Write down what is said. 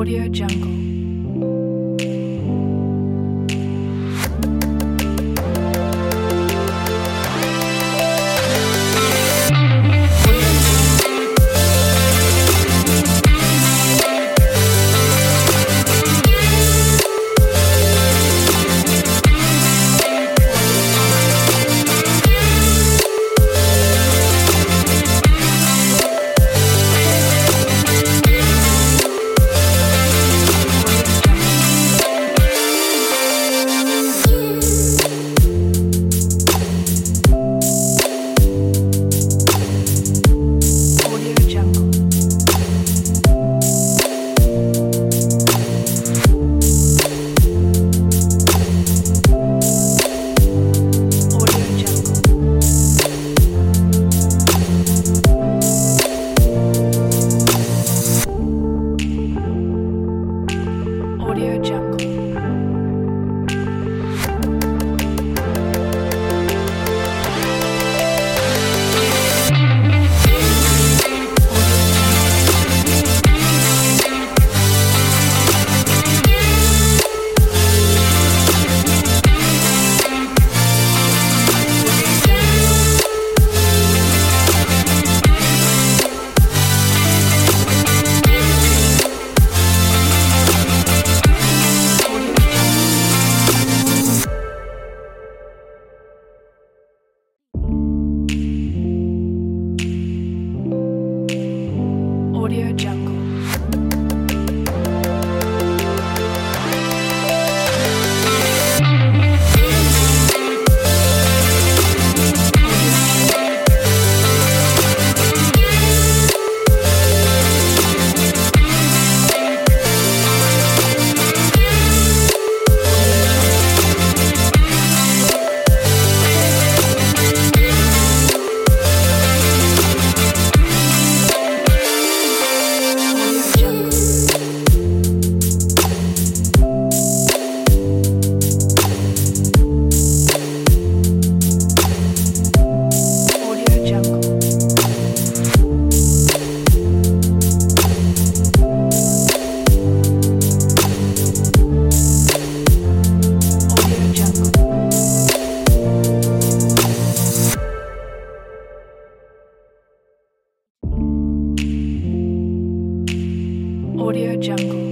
Audio Jungle. Audio Jungle. Audio Jungle.